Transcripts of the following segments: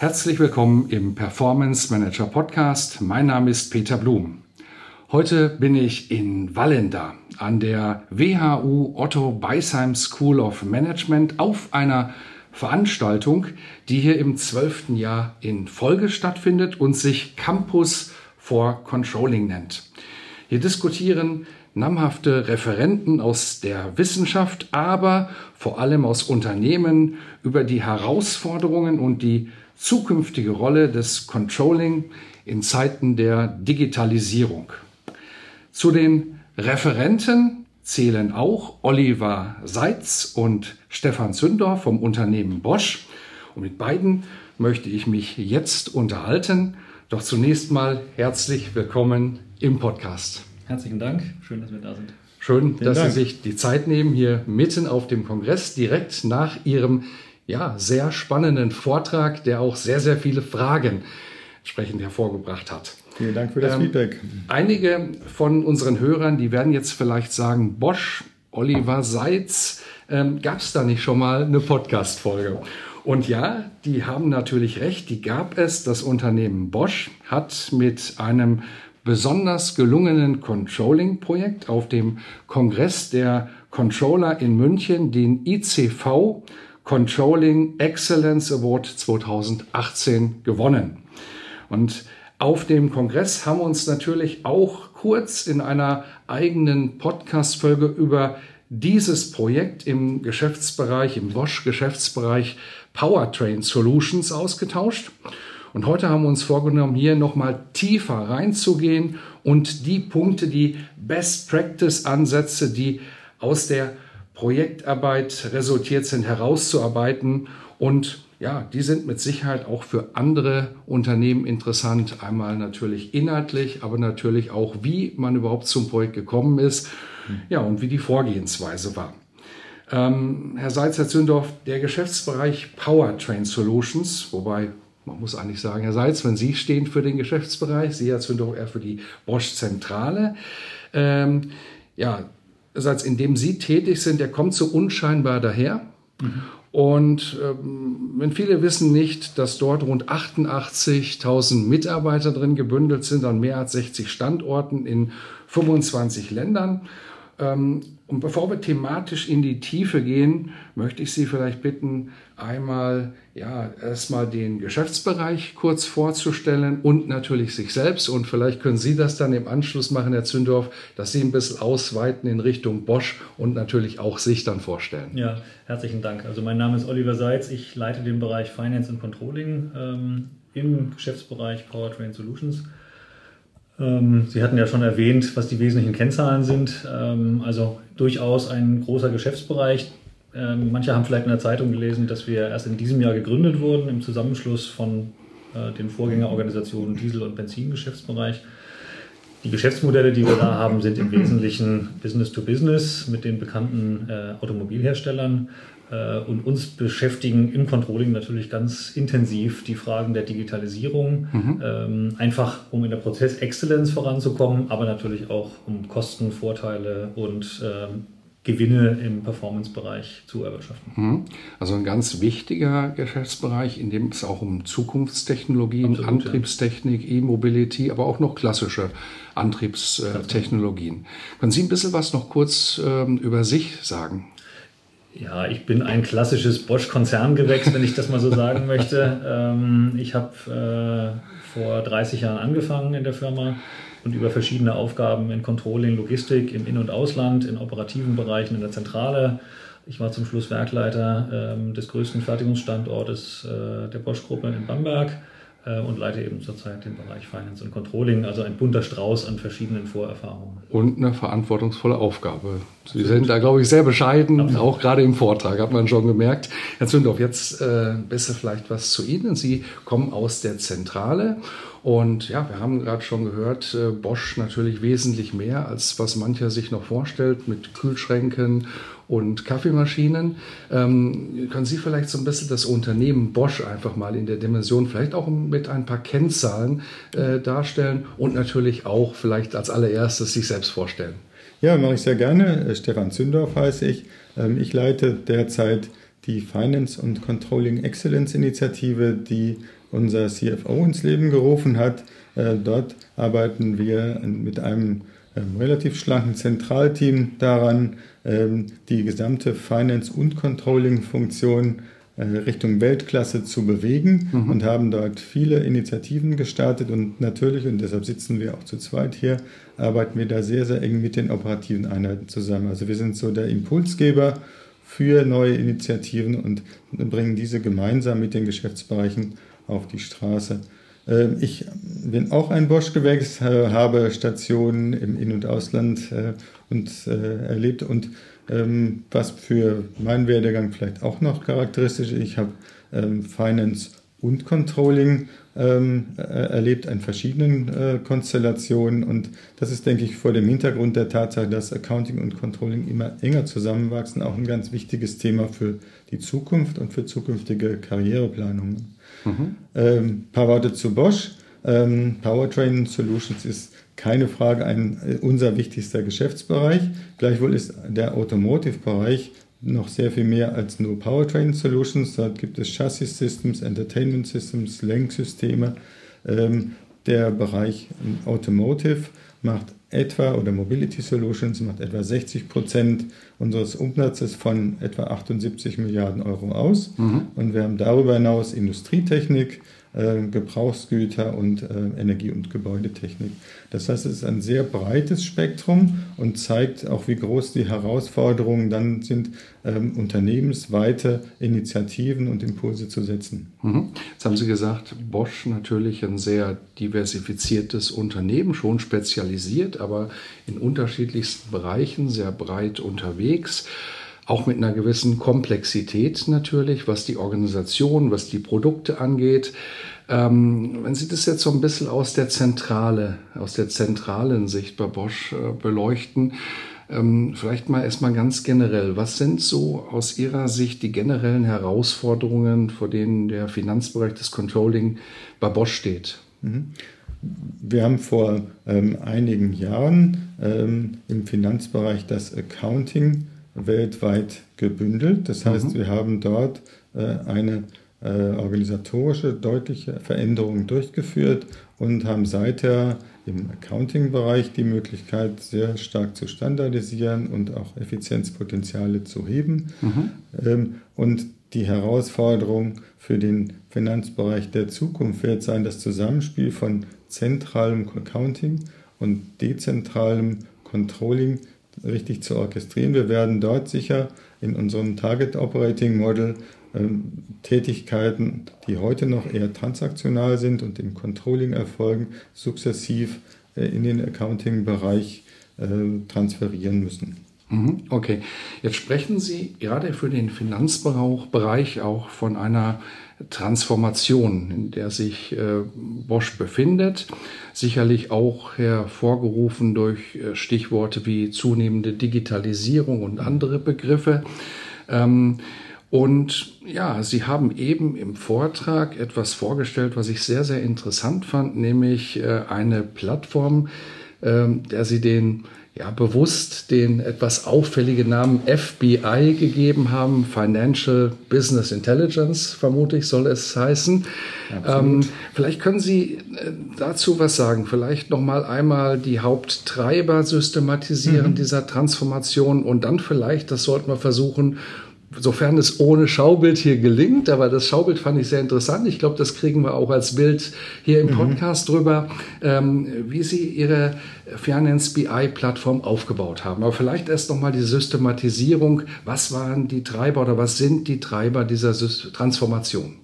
Herzlich willkommen im Performance Manager Podcast. Mein Name ist Peter Blum. Heute bin ich in Wallenda an der WHU Otto Beisheim School of Management auf einer Veranstaltung, die hier im zwölften Jahr in Folge stattfindet und sich Campus for Controlling nennt. Hier diskutieren namhafte Referenten aus der Wissenschaft, aber vor allem aus Unternehmen über die Herausforderungen und die zukünftige Rolle des Controlling in Zeiten der Digitalisierung. Zu den Referenten zählen auch Oliver Seitz und Stefan Zünder vom Unternehmen Bosch. Und mit beiden möchte ich mich jetzt unterhalten. Doch zunächst mal herzlich willkommen im Podcast. Herzlichen Dank. Schön, dass wir da sind. Schön, Vielen dass Dank. Sie sich die Zeit nehmen, hier mitten auf dem Kongress, direkt nach Ihrem ja, sehr spannenden Vortrag, der auch sehr, sehr viele Fragen entsprechend hervorgebracht hat. Vielen Dank für das ähm, Feedback. Einige von unseren Hörern, die werden jetzt vielleicht sagen, Bosch, Oliver Seitz, ähm, gab es da nicht schon mal eine Podcast-Folge? Und ja, die haben natürlich recht, die gab es. Das Unternehmen Bosch hat mit einem besonders gelungenen Controlling-Projekt auf dem Kongress der Controller in München, den ICV, Controlling Excellence Award 2018 gewonnen. Und auf dem Kongress haben wir uns natürlich auch kurz in einer eigenen Podcast-Folge über dieses Projekt im Geschäftsbereich, im Bosch-Geschäftsbereich Powertrain Solutions ausgetauscht. Und heute haben wir uns vorgenommen, hier nochmal tiefer reinzugehen und die Punkte, die Best Practice Ansätze, die aus der Projektarbeit resultiert sind, herauszuarbeiten. Und ja, die sind mit Sicherheit auch für andere Unternehmen interessant. Einmal natürlich inhaltlich, aber natürlich auch, wie man überhaupt zum Projekt gekommen ist. Ja, und wie die Vorgehensweise war. Ähm, Herr Seitz, Herr Zündorf, der Geschäftsbereich Powertrain Solutions, wobei man muss eigentlich sagen, Herr Seitz, wenn Sie stehen für den Geschäftsbereich, Sie, Herr Zündorf, eher für die Bosch-Zentrale. Ähm, ja, Satz, in dem Sie tätig sind, der kommt so unscheinbar daher. Mhm. Und ähm, wenn viele wissen nicht, dass dort rund 88.000 Mitarbeiter drin gebündelt sind an mehr als 60 Standorten in 25 Ländern. Ähm, und bevor wir thematisch in die Tiefe gehen, möchte ich Sie vielleicht bitten, einmal ja erstmal den Geschäftsbereich kurz vorzustellen und natürlich sich selbst. Und vielleicht können Sie das dann im Anschluss machen, Herr Zündorf, dass Sie ein bisschen ausweiten in Richtung Bosch und natürlich auch sich dann vorstellen. Ja, herzlichen Dank. Also mein Name ist Oliver Seitz. Ich leite den Bereich Finance und Controlling ähm, im Geschäftsbereich Powertrain Solutions. Ähm, Sie hatten ja schon erwähnt, was die wesentlichen Kennzahlen sind. Ähm, also durchaus ein großer Geschäftsbereich. Ähm, manche haben vielleicht in der Zeitung gelesen, dass wir erst in diesem Jahr gegründet wurden im Zusammenschluss von äh, den Vorgängerorganisationen Diesel- und Benzingeschäftsbereich. Die Geschäftsmodelle, die wir da haben, sind im Wesentlichen Business to Business mit den bekannten äh, Automobilherstellern, und uns beschäftigen im Controlling natürlich ganz intensiv die Fragen der Digitalisierung, mhm. Ähm, einfach um in der Prozessexzellenz voranzukommen, aber natürlich auch um Kostenvorteile und ähm, Gewinne im Performance-Bereich zu erwirtschaften. Mhm. Also ein ganz wichtiger Geschäftsbereich, in dem es auch um Zukunftstechnologien, Absolut, Antriebstechnik, ja. E-Mobility, aber auch noch klassische Antriebstechnologien. Können Sie ein bisschen was noch kurz ähm, über sich sagen? Ja, ich bin ein klassisches Bosch-Konzerngewächs, wenn ich das mal so sagen möchte. Ähm, ich habe äh, vor 30 Jahren angefangen in der Firma und über verschiedene Aufgaben in Controlling, Logistik im In- und Ausland, in operativen Bereichen in der Zentrale. Ich war zum Schluss Werkleiter ähm, des größten Fertigungsstandortes äh, der Bosch-Gruppe in Bamberg äh, und leite eben zurzeit den Bereich Finance und Controlling, also ein bunter Strauß an verschiedenen Vorerfahrungen. Und eine verantwortungsvolle Aufgabe. Sie sind da, glaube ich, sehr bescheiden, Absolut. auch gerade im Vortrag, hat man schon gemerkt. Herr Zündorf, jetzt äh, besser vielleicht was zu Ihnen. Sie kommen aus der Zentrale und ja, wir haben gerade schon gehört, äh, Bosch natürlich wesentlich mehr, als was mancher sich noch vorstellt, mit Kühlschränken und Kaffeemaschinen. Ähm, können Sie vielleicht so ein bisschen das Unternehmen Bosch einfach mal in der Dimension, vielleicht auch mit ein paar Kennzahlen äh, darstellen und natürlich auch vielleicht als allererstes sich selbst vorstellen? Ja, mache ich sehr gerne. Äh, Stefan Zündorf heiße ich. Ähm, ich leite derzeit die Finance und Controlling Excellence Initiative, die unser CFO ins Leben gerufen hat. Äh, dort arbeiten wir mit einem ähm, relativ schlanken Zentralteam daran, ähm, die gesamte Finance- und Controlling-Funktion äh, Richtung Weltklasse zu bewegen mhm. und haben dort viele Initiativen gestartet und natürlich, und deshalb sitzen wir auch zu zweit hier, arbeiten wir da sehr, sehr eng mit den operativen Einheiten zusammen. Also wir sind so der Impulsgeber für neue Initiativen und bringen diese gemeinsam mit den Geschäftsbereichen auf die Straße. Ähm, ich bin auch ein Bosch-Gewächs, habe Stationen im In- und Ausland äh, und, äh, erlebt. Und ähm, was für meinen Werdegang vielleicht auch noch charakteristisch ist, ich habe ähm, Finance und Controlling erlebt in verschiedenen äh, Konstellationen. Und das ist, denke ich, vor dem Hintergrund der Tatsache, dass Accounting und Controlling immer enger zusammenwachsen, auch ein ganz wichtiges Thema für die Zukunft und für zukünftige Karriereplanungen. Mhm. Ähm, paar Worte zu Bosch. Ähm, Powertrain Solutions ist keine Frage ein, äh, unser wichtigster Geschäftsbereich. Gleichwohl ist der Automotive-Bereich noch sehr viel mehr als nur Powertrain Solutions. Dort gibt es Chassis Systems, Entertainment Systems, Lenksysteme. Ähm, der Bereich Automotive macht etwa, oder Mobility Solutions macht etwa 60 Prozent unseres Umsatzes von etwa 78 Milliarden Euro aus. Mhm. Und wir haben darüber hinaus Industrietechnik, äh, Gebrauchsgüter und äh, Energie- und Gebäudetechnik. Das heißt, es ist ein sehr breites Spektrum und zeigt auch, wie groß die Herausforderungen dann sind, ähm, unternehmensweite Initiativen und Impulse zu setzen. Mhm. Jetzt haben Sie gesagt, Bosch natürlich ein sehr diversifiziertes Unternehmen, schon spezialisiert, aber in unterschiedlichsten Bereichen sehr breit unterwegs auch mit einer gewissen Komplexität natürlich, was die Organisation, was die Produkte angeht. Ähm, wenn Sie das jetzt so ein bisschen aus der Zentrale, aus der zentralen Sicht bei Bosch äh, beleuchten, ähm, vielleicht mal erstmal ganz generell, was sind so aus Ihrer Sicht die generellen Herausforderungen, vor denen der Finanzbereich des Controlling bei Bosch steht? Mhm. Wir haben vor ähm, einigen Jahren ähm, im Finanzbereich das Accounting weltweit gebündelt. Das heißt, mhm. wir haben dort äh, eine äh, organisatorische deutliche Veränderung durchgeführt und haben seither im Accounting-Bereich die Möglichkeit, sehr stark zu standardisieren und auch Effizienzpotenziale zu heben. Mhm. Ähm, und die Herausforderung für den Finanzbereich der Zukunft wird sein, das Zusammenspiel von zentralem Accounting und dezentralem Controlling richtig zu orchestrieren. Wir werden dort sicher in unserem Target Operating Model ähm, Tätigkeiten, die heute noch eher transaktional sind und im Controlling erfolgen, sukzessiv äh, in den Accounting-Bereich äh, transferieren müssen. Mhm, okay, jetzt sprechen Sie gerade für den Finanzbereich auch von einer Transformation, in der sich äh, Bosch befindet. Sicherlich auch hervorgerufen durch äh, Stichworte wie zunehmende Digitalisierung und andere Begriffe. Ähm, und ja, Sie haben eben im Vortrag etwas vorgestellt, was ich sehr, sehr interessant fand, nämlich äh, eine Plattform, ähm, der Sie den ja, bewusst den etwas auffälligen Namen FBI gegeben haben. Financial Business Intelligence, vermute ich, soll es heißen. Ähm, vielleicht können Sie äh, dazu was sagen. Vielleicht noch mal einmal die Haupttreiber systematisieren mhm. dieser Transformation und dann vielleicht, das sollten wir versuchen, sofern es ohne Schaubild hier gelingt, aber das Schaubild fand ich sehr interessant. Ich glaube, das kriegen wir auch als Bild hier im mhm. Podcast mhm. drüber, ähm, wie Sie Ihre Finance BI-Plattform aufgebaut haben. Aber vielleicht erst nochmal die Systematisierung. Was waren die Treiber oder was sind die Treiber dieser Transformation?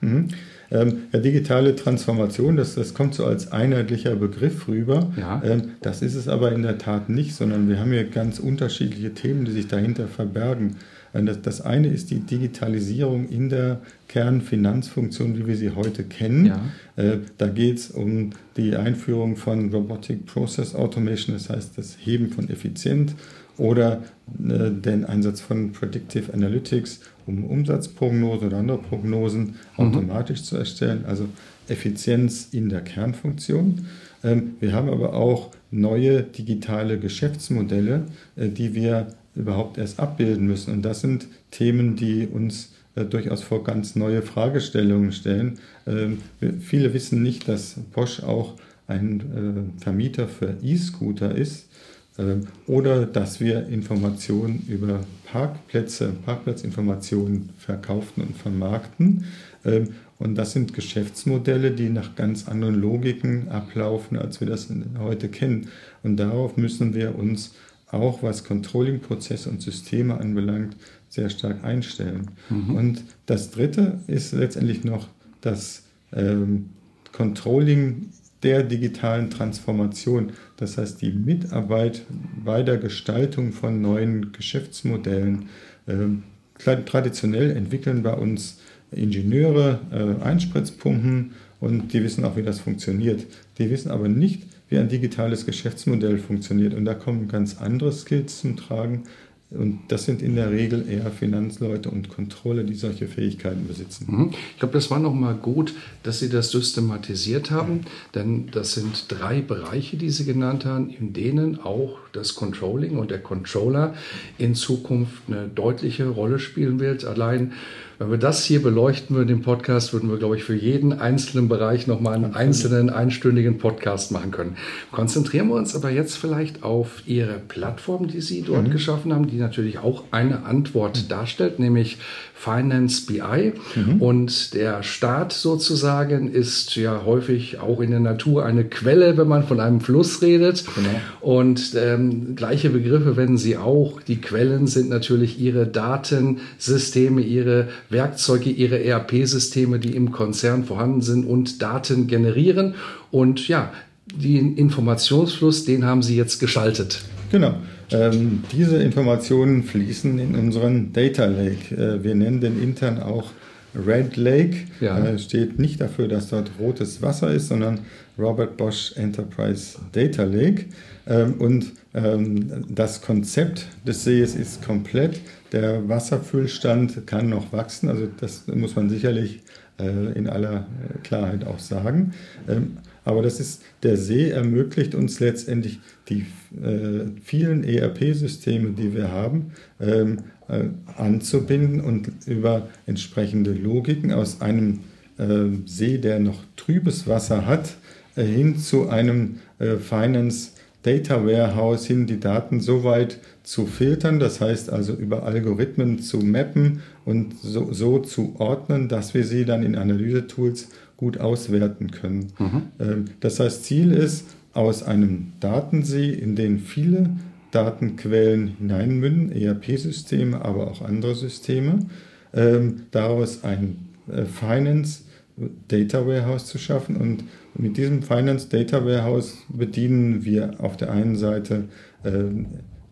Mhm. Ähm, ja, digitale Transformation, das, das kommt so als einheitlicher Begriff rüber. Ja. Ähm, das ist es aber in der Tat nicht, sondern wir haben hier ganz unterschiedliche Themen, die sich dahinter verbergen. Das, eine ist die Digitalisierung in der Kernfinanzfunktion, wie wir sie heute kennen. Ja. Äh, da geht es um die Einführung von Robotic Process Automation, das heißt das Heben von Effizienz oder äh, den Einsatz von Predictive Analytics, um Umsatzprognosen oder andere Prognosen mhm. automatisch zu erstellen, also Effizienz in der Kernfunktion. Ähm, wir haben aber auch neue digitale Geschäftsmodelle, äh, die wir überhaupt erst abbilden müssen. Und das sind Themen, die uns äh, durchaus vor ganz neue Fragestellungen stellen. Ähm, viele wissen nicht, dass Bosch auch ein äh, Vermieter für E-Scooter ist ähm, oder dass wir Informationen über Parkplätze, Parkplatzinformationen verkaufen und vermarkten. Ähm, und das sind Geschäftsmodelle, die nach ganz anderen Logiken ablaufen, als wir das heute kennen. Und darauf müssen wir uns auch was Controlling-Prozesse und Systeme anbelangt, sehr stark einstellen. Mhm. Und das Dritte ist letztendlich noch das ähm, Controlling der digitalen Transformation. Das heißt, die Mitarbeit bei der Gestaltung von neuen Geschäftsmodellen. Ähm, traditionell entwickeln bei uns Ingenieure äh, Einspritzpumpen und die wissen auch, wie das funktioniert. Die wissen aber nicht, wie ein digitales Geschäftsmodell funktioniert. Und da kommen ganz andere Skills zum Tragen. Und das sind in der Regel eher Finanzleute und Kontrolle, die solche Fähigkeiten besitzen. Mhm. Ich glaube, das war nochmal gut, dass Sie das systematisiert haben, denn das sind drei Bereiche, die Sie genannt haben, in denen auch das Controlling und der Controller in Zukunft eine deutliche Rolle spielen wird. Allein wenn wir das hier beleuchten würden im Podcast, würden wir, glaube ich, für jeden einzelnen Bereich nochmal einen einzelnen einstündigen Podcast machen können. Konzentrieren wir uns aber jetzt vielleicht auf Ihre Plattform, die Sie dort mhm. geschaffen haben, die natürlich auch eine Antwort mhm. darstellt, nämlich Finance BI. Mhm. Und der Staat sozusagen ist ja häufig auch in der Natur eine Quelle, wenn man von einem Fluss redet. Genau. Und ähm, gleiche Begriffe wenden Sie auch. Die Quellen sind natürlich Ihre Datensysteme, Ihre Werkzeuge, Ihre ERP-Systeme, die im Konzern vorhanden sind und Daten generieren. Und ja, den Informationsfluss, den haben Sie jetzt geschaltet. Genau. Ähm, diese Informationen fließen in unseren Data Lake. Äh, wir nennen den intern auch Red Lake. Ja. Äh, steht nicht dafür, dass dort rotes Wasser ist, sondern Robert Bosch Enterprise Data Lake. Ähm, und ähm, das Konzept des Sees ist komplett. Der Wasserfüllstand kann noch wachsen. Also das muss man sicherlich äh, in aller Klarheit auch sagen. Ähm, aber das ist, der See ermöglicht uns letztendlich die äh, vielen ERP-Systeme, die wir haben, ähm, äh, anzubinden und über entsprechende Logiken aus einem äh, See, der noch trübes Wasser hat, äh, hin zu einem äh, Finance Data Warehouse hin, die Daten so weit zu filtern, das heißt also über Algorithmen zu mappen und so, so zu ordnen, dass wir sie dann in Analyse-Tools gut auswerten können. Mhm. Ähm, das heißt, Ziel ist, aus einem Datensee, in den viele Datenquellen hineinmünden, ERP-Systeme, aber auch andere Systeme, ähm, daraus ein äh, Finance Data Warehouse zu schaffen. Und mit diesem Finance Data Warehouse bedienen wir auf der einen Seite äh,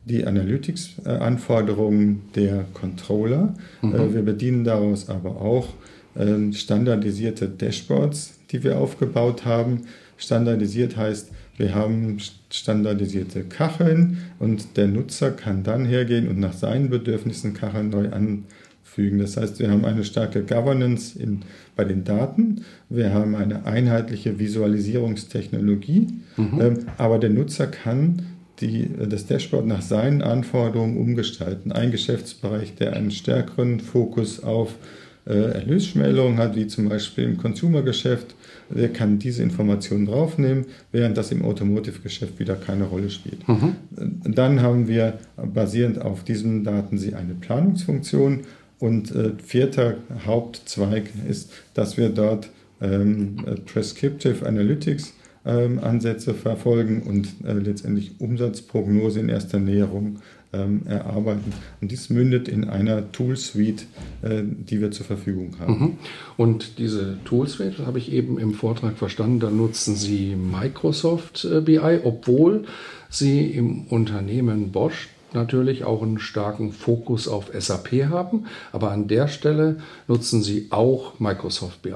die Analytics-Anforderungen der Controller. Mhm. Äh, wir bedienen daraus aber auch ähm, standardisierte Dashboards, die wir aufgebaut haben. Standardisiert heißt, wir haben standardisierte Kacheln und der Nutzer kann dann hergehen und nach seinen Bedürfnissen Kacheln neu anfügen. Das heißt, wir haben eine starke Governance in, bei den Daten, wir haben eine einheitliche Visualisierungstechnologie, mhm. ähm, aber der Nutzer kann die, das Dashboard nach seinen Anforderungen umgestalten. Ein Geschäftsbereich, der einen stärkeren Fokus auf äh, Erlösschmälerung hat, wie zum Beispiel im Consumer-Geschäft, der kann diese Informationen draufnehmen, während das im Automotive-Geschäft wieder keine Rolle spielt. Mhm. Dann haben wir basierend auf diesen Daten sie eine Planungsfunktion und äh, vierter Hauptzweig ist, dass wir dort ähm, Prescriptive Analytics ähm, Ansätze verfolgen und äh, letztendlich Umsatzprognose in erster Näherung ähm, erarbeiten. Und dies mündet in einer Tool-Suite, äh, die wir zur Verfügung haben. Mhm. Und diese Tool-Suite, habe ich eben im Vortrag verstanden, da nutzen Sie Microsoft äh, BI, obwohl Sie im Unternehmen Bosch natürlich auch einen starken Fokus auf SAP haben, aber an der Stelle nutzen Sie auch Microsoft BI.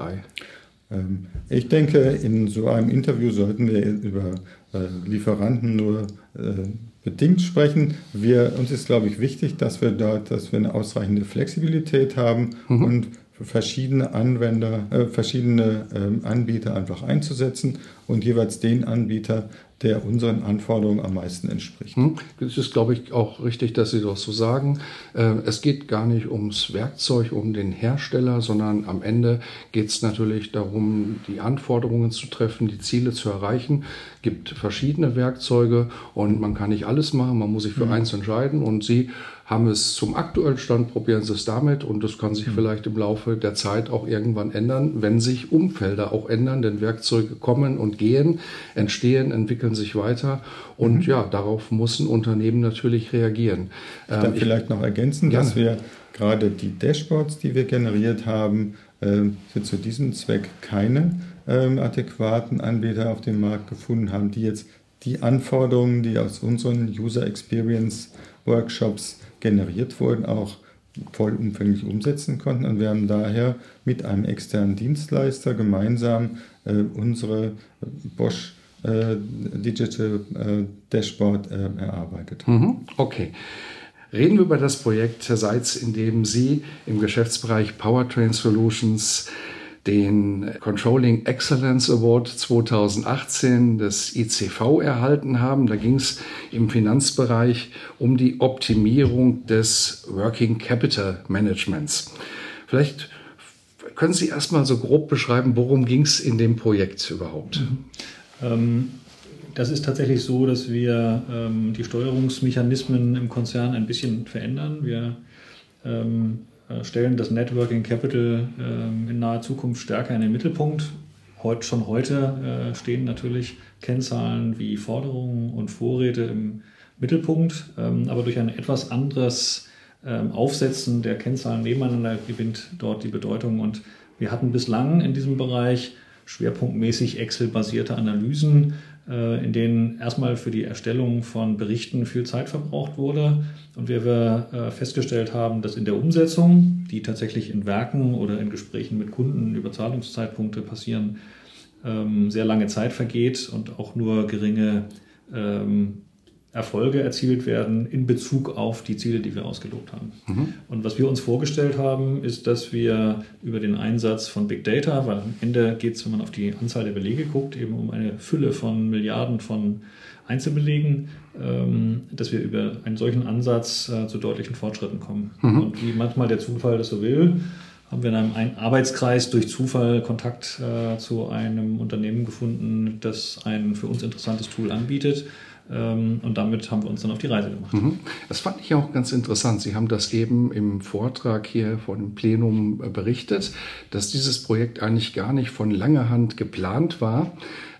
Ähm, ich denke, in so einem Interview sollten wir über äh, Lieferanten nur äh, bedingt sprechen. Wir, uns ist, glaube ich, wichtig, dass wir dort, dass wir eine ausreichende Flexibilität haben mhm. und verschiedene Anwender, äh, verschiedene äh, Anbieter einfach einzusetzen und jeweils den Anbieter, der unseren Anforderungen am meisten entspricht. Hm, es ist, glaube ich, auch richtig, dass Sie das so sagen. Äh, es geht gar nicht ums Werkzeug, um den Hersteller, sondern am Ende geht es natürlich darum, die Anforderungen zu treffen, die Ziele zu erreichen. Es gibt verschiedene Werkzeuge und man kann nicht alles machen, man muss sich für mhm. eins entscheiden und Sie haben es zum aktuellen Stand, probieren Sie es damit und das kann sich mhm. vielleicht im Laufe der Zeit auch irgendwann ändern, wenn sich Umfelder auch ändern, denn Werkzeuge kommen und gehen, entstehen, entwickeln sich weiter und mhm. ja, darauf muss ein Unternehmen natürlich reagieren. Ich darf ähm, vielleicht noch ergänzen, gerne. dass wir gerade die Dashboards, die wir generiert haben, äh, für zu diesem Zweck keine ähm, adäquaten Anbieter auf dem Markt gefunden haben, die jetzt die Anforderungen, die aus unseren User Experience Workshops generiert wurden, auch vollumfänglich umsetzen konnten. Und wir haben daher mit einem externen Dienstleister gemeinsam äh, unsere Bosch äh, Digital äh, Dashboard äh, erarbeitet. Mhm. Okay. Reden wir über das Projekt Seitz, in dem Sie im Geschäftsbereich Powertrain Solutions den Controlling Excellence Award 2018 des ICV erhalten haben. Da ging es im Finanzbereich um die Optimierung des Working Capital Managements. Vielleicht können Sie erstmal so grob beschreiben, worum ging es in dem Projekt überhaupt? Mhm. Ähm das ist tatsächlich so, dass wir ähm, die Steuerungsmechanismen im Konzern ein bisschen verändern. Wir ähm, äh, stellen das Networking Capital ähm, in naher Zukunft stärker in den Mittelpunkt. Heut, schon heute äh, stehen natürlich Kennzahlen wie Forderungen und Vorräte im Mittelpunkt, ähm, aber durch ein etwas anderes ähm, Aufsetzen der Kennzahlen nebeneinander gewinnt dort die Bedeutung. Und wir hatten bislang in diesem Bereich schwerpunktmäßig Excel-basierte Analysen, äh, in denen erstmal für die Erstellung von Berichten viel Zeit verbraucht wurde und wir, wir äh, festgestellt haben, dass in der Umsetzung, die tatsächlich in Werken oder in Gesprächen mit Kunden über Zahlungszeitpunkte passieren, ähm, sehr lange Zeit vergeht und auch nur geringe ähm, Erfolge erzielt werden in Bezug auf die Ziele, die wir ausgelobt haben. Mhm. Und was wir uns vorgestellt haben, ist, dass wir über den Einsatz von Big Data, weil am Ende geht es, wenn man auf die Anzahl der Belege guckt, eben um eine Fülle von Milliarden von Einzelbelegen, ähm, dass wir über einen solchen Ansatz äh, zu deutlichen Fortschritten kommen. Mhm. Und wie manchmal der Zufall das so will, haben wir in einem Arbeitskreis durch Zufall Kontakt äh, zu einem Unternehmen gefunden, das ein für uns interessantes Tool anbietet und damit haben wir uns dann auf die Reise gemacht. Mhm. Das fand ich auch ganz interessant. Sie haben das eben im Vortrag hier vor dem Plenum äh, berichtet, dass dieses Projekt eigentlich gar nicht von langer Hand geplant war.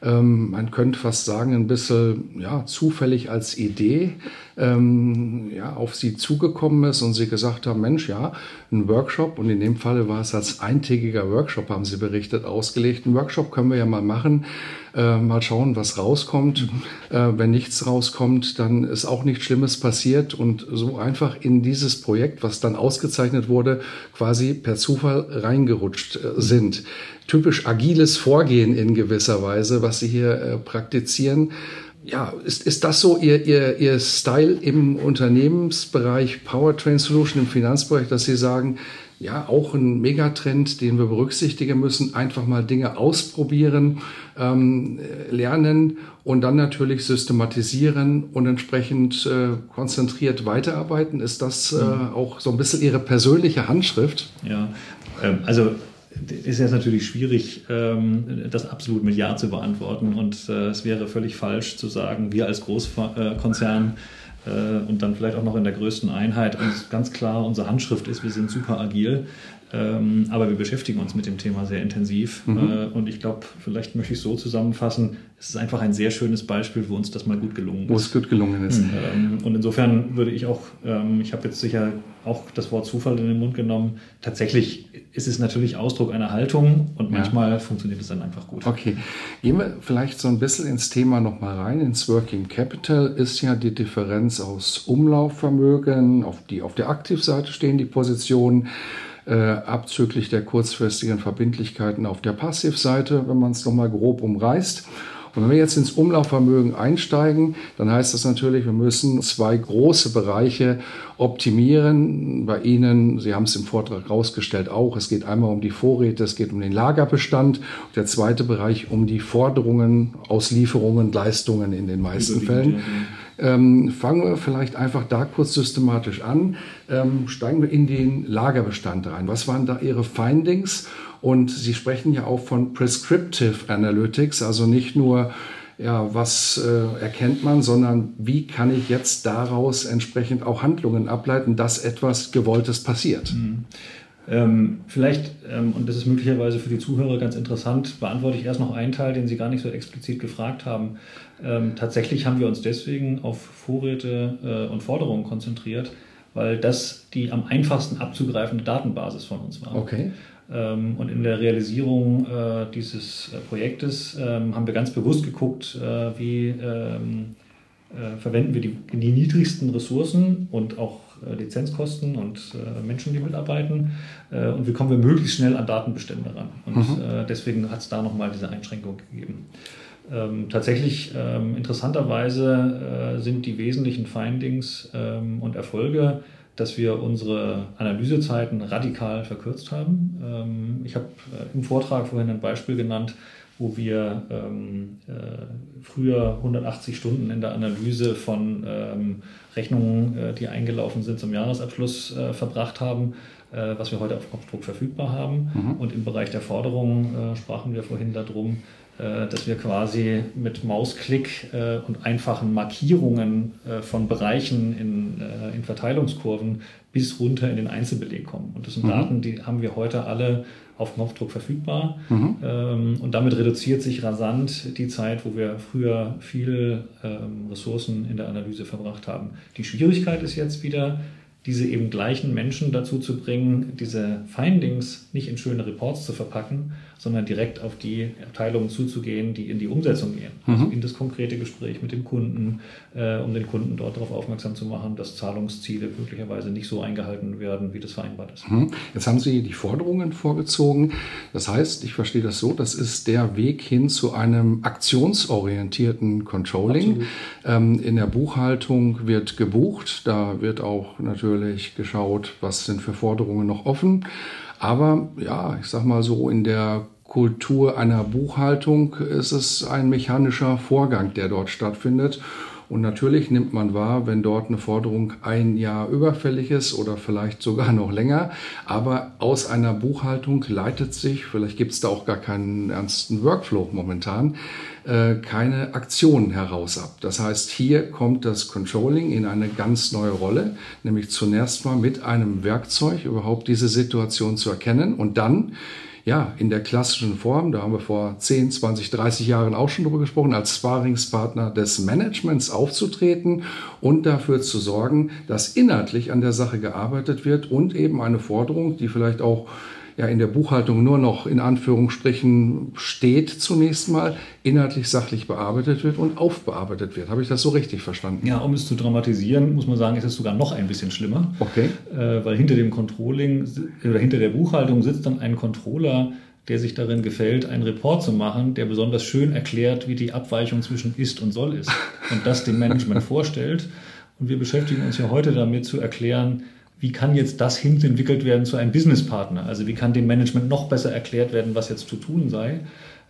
Ähm, man könnte fast sagen, ein bisschen ja, zufällig als Idee ähm, ja, auf sie zugekommen ist und sie gesagt haben, Mensch, ja, ein Workshop und in dem Falle war es als eintägiger Workshop, haben sie berichtet, ausgelegt. Ein Workshop können wir ja mal machen, äh, mal schauen, was rauskommt. Mhm. Äh, wenn nichts rauskommt, dann ist auch nichts Schlimmes passiert und so einfach in dieses Projekt, was dann ausgezeichnet wurde, quasi per Zufall reingerutscht äh, sind. Typisch agiles Vorgehen in gewisser Weise, was sie hier äh, praktizieren ja, ist, ist das so Ihr, Ihr, Ihr Style im Unternehmensbereich Powertrain Solution, im Finanzbereich, dass Sie sagen, ja, auch ein Megatrend, den wir berücksichtigen müssen, einfach mal Dinge ausprobieren, ähm, lernen und dann natürlich systematisieren und entsprechend äh, konzentriert weiterarbeiten. Ist das äh, mhm. auch so ein bisschen Ihre persönliche Handschrift? Ja, ähm, also ist jetzt natürlich schwierig, ähm, das absolut mit Ja zu beantworten. Und äh, es wäre völlig falsch zu sagen, wir als Großkonzern äh, und dann vielleicht auch noch in der größten Einheit und ganz klar unsere Handschrift ist, wir sind super agil. Ähm, aber wir beschäftigen uns mit dem Thema sehr intensiv. Mhm. Äh, und ich glaube, vielleicht möchte ich es so zusammenfassen, es ist einfach ein sehr schönes Beispiel, wo uns das mal gut gelungen ist. Wo es gut gelungen ist. Mhm. und insofern würde ich auch, ähm, ich habe jetzt sicher auch das Wort Zufall in den Mund genommen, tatsächlich ist es natürlich Ausdruck einer Haltung und manchmal ja. funktioniert es dann einfach gut. Okay, gehen wir vielleicht so ein bisschen ins Thema nochmal rein. Ins Working Capital ist ja die Differenz aus Umlaufvermögen, auf die auf der Aktivseite stehen die Positionen äh, abzüglich der kurzfristigen Verbindlichkeiten auf der Passivseite, wenn man es nochmal grob umreißt. Und wenn wir jetzt ins Umlaufvermögen einsteigen, dann heißt das natürlich, wir müssen zwei große Bereiche optimieren. Bei Ihnen, Sie haben es im Vortrag rausgestellt, auch, es geht einmal um die Vorräte, es geht um den Lagerbestand. Der zweite Bereich um die Forderungen, Auslieferungen, Leistungen in den meisten Fällen. Ähm, fangen wir vielleicht einfach da kurz systematisch an. Ähm, steigen wir in den Lagerbestand rein. Was waren da Ihre Findings? Und Sie sprechen ja auch von Prescriptive Analytics, also nicht nur ja, was äh, erkennt man, sondern wie kann ich jetzt daraus entsprechend auch Handlungen ableiten, dass etwas Gewolltes passiert. Ähm, vielleicht, ähm, und das ist möglicherweise für die Zuhörer ganz interessant, beantworte ich erst noch einen Teil, den Sie gar nicht so explizit gefragt haben. Ähm, tatsächlich haben wir uns deswegen auf Vorräte äh, und Forderungen konzentriert, weil das die am einfachsten abzugreifende Datenbasis von uns war. Okay. Ähm, und in der Realisierung äh, dieses äh, Projektes ähm, haben wir ganz bewusst geguckt, äh, wie ähm, äh, verwenden wir die, die niedrigsten Ressourcen und auch Lizenzkosten und äh, Menschen, die mitarbeiten. Äh, und wie kommen wir möglichst schnell an Datenbestände ran. Und mhm. deswegen hat es da nochmal diese Einschränkung gegeben. Ähm, tatsächlich ähm, interessanterweise äh, sind die wesentlichen Findings ähm, und Erfolge, dass wir unsere Analysezeiten radikal verkürzt haben. Ähm, ich habe äh, im Vortrag vorhin ein Beispiel genannt, wo wir ähm, äh, früher 180 Stunden in der Analyse von ähm, Rechnungen, äh, die eingelaufen sind zum Jahresabschluss, äh, verbracht haben, äh, was wir heute auf Kopfdruck verfügbar haben. Mhm. Und im Bereich der Forderungen äh, sprachen wir vorhin darum, äh, dass wir quasi mit Mausklick und einfachen Markierungen von Bereichen in, in Verteilungskurven bis runter in den Einzelbeleg kommen. Und das sind mhm. Daten, die haben wir heute alle auf Knopfdruck verfügbar. Mhm. Ähm, und damit reduziert sich rasant die Zeit, wo wir früher viel ähm, Ressourcen in der Analyse verbracht haben. Die Schwierigkeit ist jetzt wieder, diese eben gleichen Menschen dazu zu bringen, diese Findings nicht in schöne Reports zu verpacken, sondern direkt auf die Abteilungen zuzugehen, die in die Umsetzung gehen. Also mhm. Also in das konkrete Gespräch mit dem Kunden, äh, um den Kunden dort darauf aufmerksam zu machen, dass Zahlungsziele möglicherweise nicht so eingehalten werden, wie das vereinbart ist. Mhm. Jetzt haben Sie die Forderungen vorgezogen. Das heißt, ich verstehe das so, das ist der Weg hin zu einem aktionsorientierten Controlling. Ähm, in der Buchhaltung wird gebucht, da wird auch natürlich geschaut, was sind für Forderungen noch offen. Aber ja, ich sag mal so, in der Kultur einer Buchhaltung ist es ein mechanischer Vorgang, der dort stattfindet. Und natürlich nimmt man wahr, wenn dort eine Forderung ein Jahr überfällig ist oder vielleicht sogar noch länger. Aber aus einer Buchhaltung leitet sich, vielleicht gibt es da auch gar keinen ernsten Workflow momentan, äh, keine Aktion heraus ab. Das heißt, hier kommt das Controlling in eine ganz neue Rolle, nämlich zunächst mal mit einem Werkzeug überhaupt diese Situation zu erkennen und dann ja, in der klassischen Form, da haben wir vor 10, 20, 30 Jahren auch schon drüber gesprochen, als Sparingspartner des Managements aufzutreten und dafür zu sorgen, dass inhaltlich an der Sache gearbeitet wird und eben eine Forderung, die vielleicht auch ja in der Buchhaltung nur noch in Anführungsstrichen steht zunächst mal, inhaltlich sachlich bearbeitet wird und aufbearbeitet wird. Habe ich das so richtig verstanden? Ja, um es zu dramatisieren, muss man sagen, ist es sogar noch ein bisschen schlimmer. Okay. Äh, weil hinter dem Controlling oder hinter der Buchhaltung sitzt dann ein Controller, der sich darin gefällt, einen Report zu machen, der besonders schön erklärt, wie die Abweichung zwischen ist und soll ist und das dem Management vorstellt. Und wir beschäftigen uns ja heute damit zu erklären, wie kann jetzt das hinentwickelt werden zu einem Businesspartner? Also wie kann dem Management noch besser erklärt werden, was jetzt zu tun sei?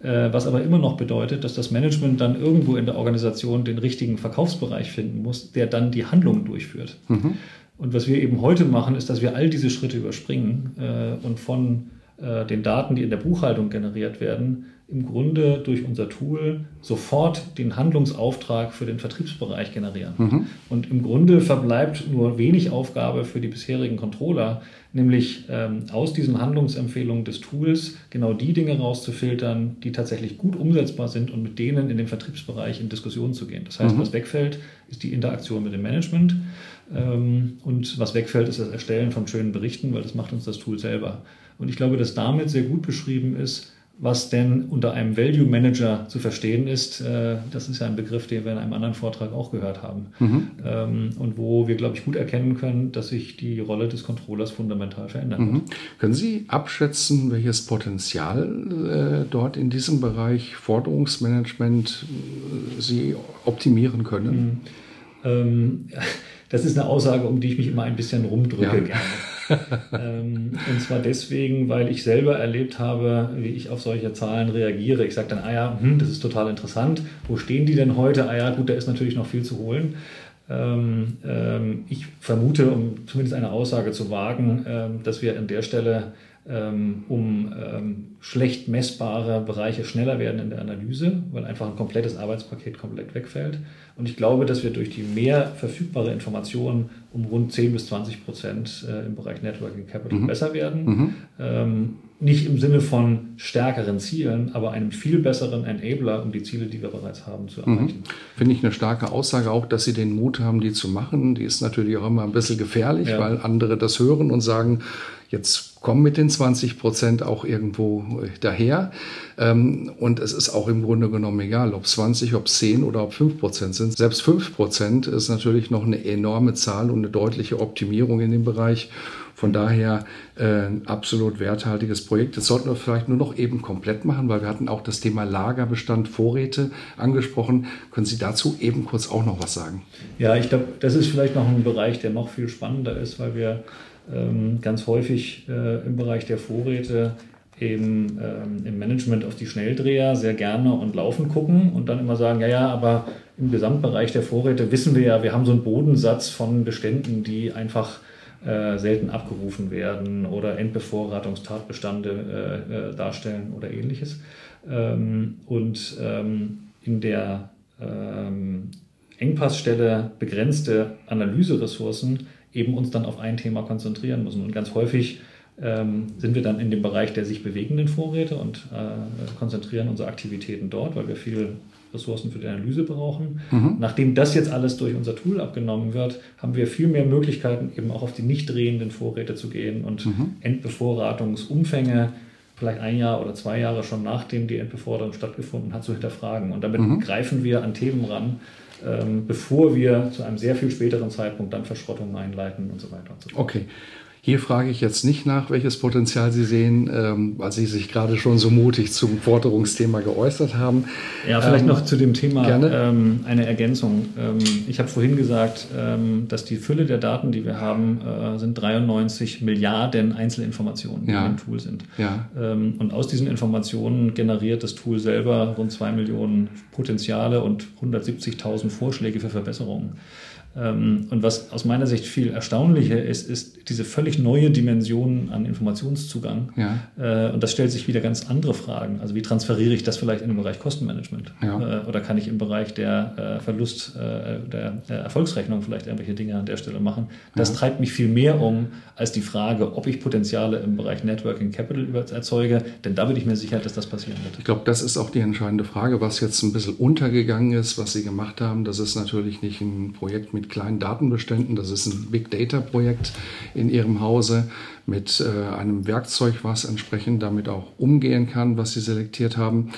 Äh, was aber immer noch bedeutet, dass das Management dann irgendwo in der Organisation den richtigen Verkaufsbereich finden muss, der dann die Handlungen durchführt. Mhm. Und was wir eben heute machen, ist, dass wir all diese Schritte überspringen äh, und von äh, den Daten, die in der Buchhaltung generiert werden, im Grunde durch unser Tool sofort den Handlungsauftrag für den Vertriebsbereich generieren. Mhm. Und im Grunde verbleibt nur wenig Aufgabe für die bisherigen Controller, nämlich ähm, aus diesen Handlungsempfehlungen des Tools genau die Dinge rauszufiltern, die tatsächlich gut umsetzbar sind und mit denen in dem Vertriebsbereich in Diskussion zu gehen. Das heißt, mhm. was wegfällt, ist die Interaktion mit dem Management ähm, und was wegfällt, ist das Erstellen von schönen Berichten, weil das macht uns das Tool selber. Und ich glaube, dass damit sehr gut beschrieben ist, was denn unter einem Value Manager zu verstehen ist. Äh, das ist ja ein Begriff, den wir in einem anderen Vortrag auch gehört haben. Mhm. Ähm, und wo wir, glaube ich, gut erkennen können, dass sich die Rolle des Controllers fundamental verändern mhm. Können Sie abschätzen, welches Potenzial äh, dort in diesem Bereich Forderungsmanagement äh, Sie optimieren können? Mhm. Ähm, das ist eine Aussage, um die ich mich immer ein bisschen rumdrücke ja. ähm, und zwar deswegen, weil ich selber erlebt habe, wie ich auf solche Zahlen reagiere. Ich sage dann, ah ja, hm, das ist total interessant. Wo stehen die denn heute? Ah ja, gut, da ist natürlich noch viel zu holen. Ähm, ähm, ich vermute, um zumindest eine Aussage zu wagen, ähm, dass wir an der Stelle um ähm, schlecht messbare Bereiche schneller werden in der Analyse, weil einfach ein komplettes Arbeitspaket komplett wegfällt. Und ich glaube, dass wir durch die mehr verfügbare Informationen um rund 10 bis 20 Prozent äh, im Bereich Networking Capital mhm. besser werden. Mhm. Ähm, nicht im Sinne von stärkeren Zielen, aber einem viel besseren Enabler, um die Ziele, die wir bereits haben, zu mhm. erreichen. Mhm. Finde ich eine starke Aussage auch, dass Sie den Mut haben, die zu machen. Die ist natürlich auch immer ein bisschen gefährlich, ja. weil andere das hören und sagen, Jetzt kommen mit den 20 Prozent auch irgendwo äh, daher. Ähm, und es ist auch im Grunde genommen egal, ob es 20, ob es 10 oder ob 5 Prozent sind. Selbst 5 Prozent ist natürlich noch eine enorme Zahl und eine deutliche Optimierung in dem Bereich. Von daher äh, ein absolut werthaltiges Projekt. Das sollten wir vielleicht nur noch eben komplett machen, weil wir hatten auch das Thema Lagerbestand, Vorräte angesprochen. Können Sie dazu eben kurz auch noch was sagen? Ja, ich glaube, das ist vielleicht noch ein Bereich, der noch viel spannender ist, weil wir ganz häufig äh, im Bereich der Vorräte eben ähm, im Management auf die Schnelldreher sehr gerne und laufen gucken und dann immer sagen, ja, ja, aber im Gesamtbereich der Vorräte wissen wir ja, wir haben so einen Bodensatz von Beständen, die einfach äh, selten abgerufen werden oder Endbevorratungstatbestände äh, äh, darstellen oder ähnliches. Ähm, und ähm, in der ähm, Engpassstelle begrenzte Analyseressourcen eben uns dann auf ein Thema konzentrieren müssen. Und ganz häufig ähm, sind wir dann in dem Bereich der sich bewegenden Vorräte und äh, konzentrieren unsere Aktivitäten dort, weil wir viel Ressourcen für die Analyse brauchen. Mhm. Nachdem das jetzt alles durch unser Tool abgenommen wird, haben wir viel mehr Möglichkeiten, eben auch auf die nicht drehenden Vorräte zu gehen und mhm. Endbevorratungsumfänge vielleicht ein Jahr oder zwei Jahre schon nachdem die Endbeforderung stattgefunden hat, zu hinterfragen. Und damit mhm. greifen wir an Themen ran, bevor wir zu einem sehr viel späteren Zeitpunkt dann Verschrottungen einleiten und so weiter und so fort. Okay. Hier frage ich jetzt nicht nach, welches Potenzial Sie sehen, ähm, weil Sie sich gerade schon so mutig zum Forderungsthema geäußert haben. Ja, vielleicht ähm, noch zu dem Thema ähm, eine Ergänzung. Ähm, ich habe vorhin gesagt, ähm, dass die Fülle der Daten, die wir haben, äh, sind 93 Milliarden Einzelinformationen, ja. die im Tool sind. Ja. Ähm, und aus diesen Informationen generiert das Tool selber rund 2 Millionen Potenziale und 170.000 Vorschläge für Verbesserungen. Ähm, und was aus meiner Sicht viel erstaunlicher ist, ist diese völlig neue Dimension an Informationszugang. Ja. Äh, und das stellt sich wieder ganz andere Fragen. Also wie transferiere ich das vielleicht in den Bereich Kostenmanagement? Ja. Äh, oder kann ich im Bereich der äh, Verlust, der Erfolgsrechnung vielleicht irgendwelche Dinge an der Stelle machen? Das ja. treibt mich viel mehr um als die Frage, ob ich Potenziale im Bereich Networking Capital erzeuge. Denn da bin ich mir sicher, dass das passieren wird. Ich glaube, das ist auch die entscheidende Frage, was jetzt ein bisschen untergegangen ist, was Sie gemacht haben. Das ist natürlich nicht ein Projekt mit kleinen Datenbeständen. Das ist ein Big Data Projekt in Ihrem Hause mit äh, einem Werkzeug, was entsprechend damit auch umgehen kann, was Sie selektiert haben.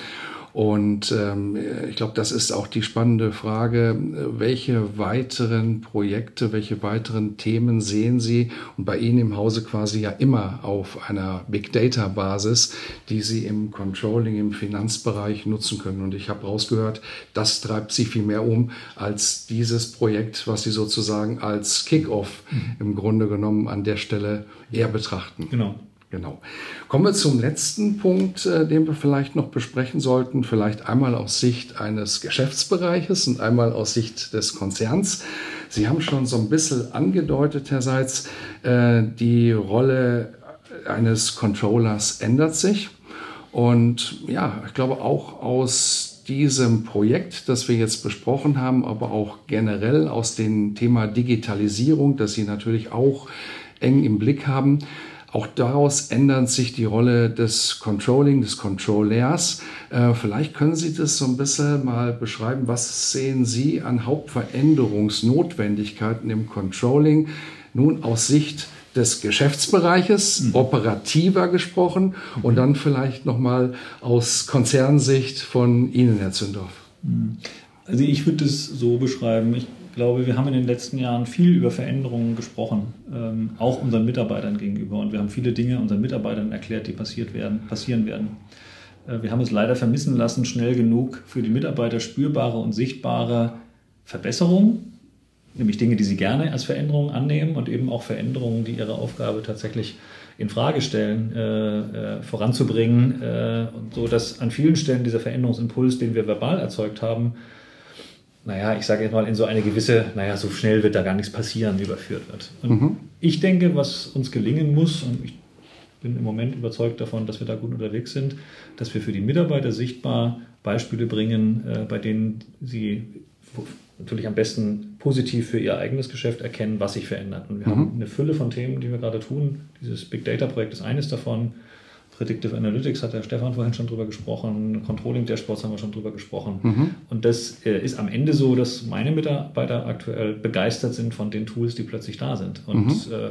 Und ähm, ich glaube, das ist auch die spannende Frage, welche weiteren Projekte, welche weiteren Themen sehen Sie und bei Ihnen im Hause quasi ja immer auf einer Big Data Basis, die Sie im Controlling, im Finanzbereich nutzen können. Und ich habe rausgehört, das treibt Sie viel mehr um als dieses Projekt, was Sie sozusagen als Kickoff mhm. im Grunde genommen an der Stelle eher betrachten. Genau. Genau. Kommen wir zum letzten Punkt, äh, den wir vielleicht noch besprechen sollten. Vielleicht einmal aus Sicht eines Geschäftsbereiches und einmal aus Sicht des Konzerns. Sie haben schon so ein bisschen angedeutet, Herr Seitz, äh, die Rolle eines Controllers ändert sich. Und ja, ich glaube auch aus diesem Projekt, das wir jetzt besprochen haben, aber auch generell aus dem Thema Digitalisierung, das Sie natürlich auch eng im Blick haben, auch daraus ändert sich die Rolle des Controlling, des Controllers. Äh, vielleicht können Sie das so ein bisschen mal beschreiben. Was sehen Sie an Hauptveränderungsnotwendigkeiten im Controlling? Nun aus Sicht des Geschäftsbereiches, mhm. operativer gesprochen mhm. und dann vielleicht nochmal aus Konzernsicht von Ihnen, Herr Zündorf. Mhm. Also ich würde es so beschreiben, ich glaube, wir haben in den letzten Jahren viel über Veränderungen gesprochen, ähm, auch unseren Mitarbeitern gegenüber. Und wir haben viele Dinge unseren Mitarbeitern erklärt, die passiert werden, passieren werden. Äh, wir haben es leider vermissen lassen, schnell genug für die Mitarbeiter spürbare und sichtbare Verbesserungen, nämlich Dinge, die sie gerne als Veränderungen annehmen und eben auch Veränderungen, die ihre Aufgabe tatsächlich in Frage stellen, äh, äh, voranzubringen, äh, so dass an vielen Stellen dieser Veränderungsimpuls, den wir verbal erzeugt haben, naja, ich sage jetzt mal, in so eine gewisse, naja, so schnell wird da gar nichts passieren, überführt wird. Und mhm. ich denke, was uns gelingen muss, und ich bin im Moment überzeugt davon, dass wir da gut unterwegs sind, dass wir für die Mitarbeiter sichtbar Beispiele bringen, äh, bei denen sie natürlich am besten positiv für ihr eigenes Geschäft erkennen, was sich verändert. Und wir mhm. haben eine Fülle von Themen, die wir gerade tun. Dieses Big Data Projekt ist eines davon. Predictive Analytics hat der Stefan vorhin schon drüber gesprochen, Controlling Dashboards haben wir schon drüber gesprochen. Mhm. Und das äh, ist am Ende so, dass meine Mitarbeiter aktuell begeistert sind von den Tools, die plötzlich da sind. Und mhm. äh,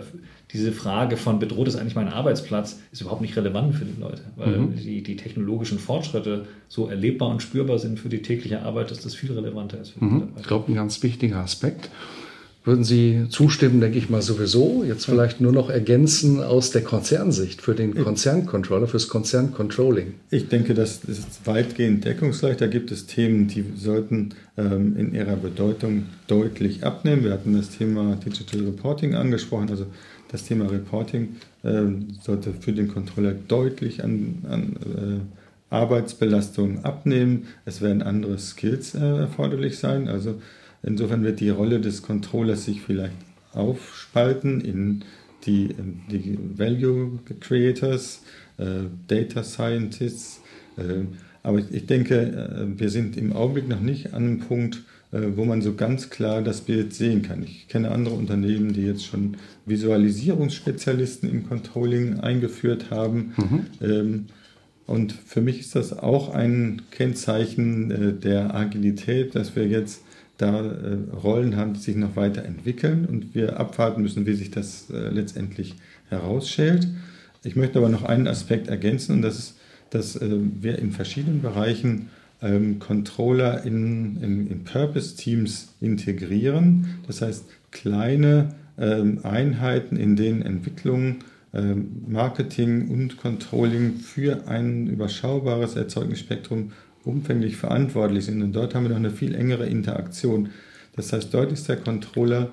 diese Frage von bedroht es eigentlich mein Arbeitsplatz, ist überhaupt nicht relevant für die Leute, weil mhm. die, die technologischen Fortschritte so erlebbar und spürbar sind für die tägliche Arbeit, dass das viel relevanter ist mhm. Ich glaube, ein ganz wichtiger Aspekt würden Sie zustimmen, denke ich mal sowieso. Jetzt vielleicht nur noch ergänzen aus der Konzernsicht für den Konzerncontroller, fürs Konzerncontrolling. Ich denke, das ist weitgehend deckungsgleich. Da gibt es Themen, die sollten ähm, in ihrer Bedeutung deutlich abnehmen. Wir hatten das Thema Digital Reporting angesprochen. Also das Thema Reporting äh, sollte für den Controller deutlich an, an äh, Arbeitsbelastung abnehmen. Es werden andere Skills äh, erforderlich sein. Also Insofern wird die Rolle des Controllers sich vielleicht aufspalten in die, die Value Creators, äh, Data Scientists. Äh, aber ich denke, äh, wir sind im Augenblick noch nicht an einem Punkt, äh, wo man so ganz klar das Bild sehen kann. Ich kenne andere Unternehmen, die jetzt schon Visualisierungsspezialisten im Controlling eingeführt haben. Mhm. Ähm, und für mich ist das auch ein Kennzeichen äh, der Agilität, dass wir jetzt da äh, Rollen haben, die sich noch weiterentwickeln und wir abwarten müssen, wie sich das äh, letztendlich herausschält. Ich möchte aber noch einen Aspekt ergänzen und das ist, dass äh, wir in verschiedenen Bereichen ähm, Controller in, in, in Purpose-Teams integrieren. Das heißt, kleine ähm, Einheiten, in denen Entwicklung, ähm, Marketing und Controlling für ein überschaubares Erzeugnisspektrum umfänglich verantwortlich sind. Und dort haben wir noch eine viel engere Interaktion. Das heißt, dort ist der Controller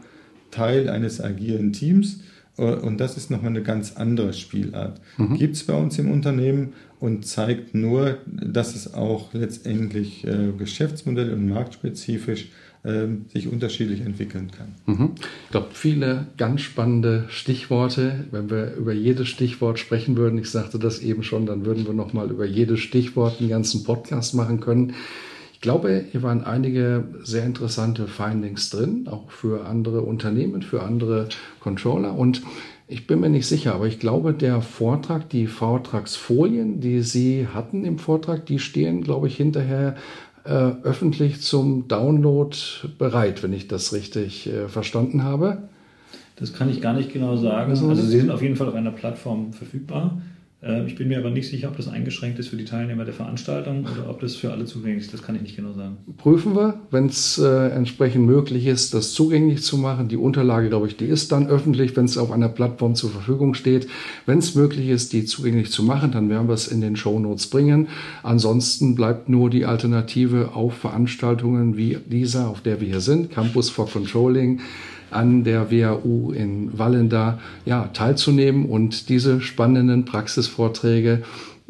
Teil eines agilen Teams äh, und das ist nochmal eine ganz andere Spielart. Mhm. Gibt es bei uns im Unternehmen und zeigt nur, dass es auch letztendlich äh, Geschäftsmodell und marktspezifisch ähm, sich unterschiedlich entwickeln kann. Mhm. Ich glaube, viele ganz spannende Stichworte. Wenn wir über jedes Stichwort sprechen würden, ich sagte das eben schon, dann würden wir nochmal über jedes Stichwort einen ganzen Podcast machen können. Ich glaube, hier waren einige sehr interessante Findings drin, auch für andere Unternehmen, für andere Controller. Und ich bin mir nicht sicher, aber ich glaube, der Vortrag, die Vortragsfolien, die Sie hatten im Vortrag, die stehen, glaube ich, hinterher äh, öffentlich zum Download bereit, wenn ich das richtig äh, verstanden habe? Das kann ich gar nicht genau sagen. Also sie sind auf jeden Fall auf einer Plattform verfügbar. Äh, ich bin mir aber nicht sicher, ob das eingeschränkt ist für die Teilnehmer der Veranstaltung oder ob das für alle zugänglich ist. Das kann ich nicht genau sagen. Prüfen wir, wenn es äh, entsprechend möglich ist, das zugänglich zu machen. Die Unterlage, glaube ich, die ist dann öffentlich, wenn es auf einer Plattform zur Verfügung steht. Wenn es möglich ist, die zugänglich zu machen, dann werden wir es in den Show Notes bringen. Ansonsten bleibt nur die Alternative auf Veranstaltungen wie dieser, auf der wir hier sind, Campus for Controlling an der WAU in Wallenda ja, teilzunehmen und diese spannenden Praxisvorträge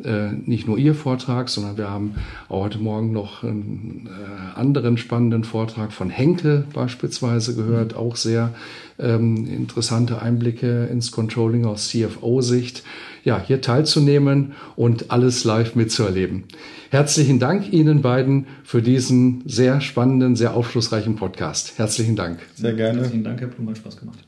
äh, nicht nur Ihr Vortrag, sondern wir haben auch heute Morgen noch einen äh, anderen spannenden Vortrag von Henkel beispielsweise gehört, auch sehr ähm, interessante Einblicke ins Controlling aus CFO-Sicht. Ja, hier teilzunehmen und alles live mitzuerleben. Herzlichen Dank Ihnen beiden für diesen sehr spannenden, sehr aufschlussreichen Podcast. Herzlichen Dank. Sehr gerne. Herzlichen Dank, Herr Blum, hat Spaß gemacht.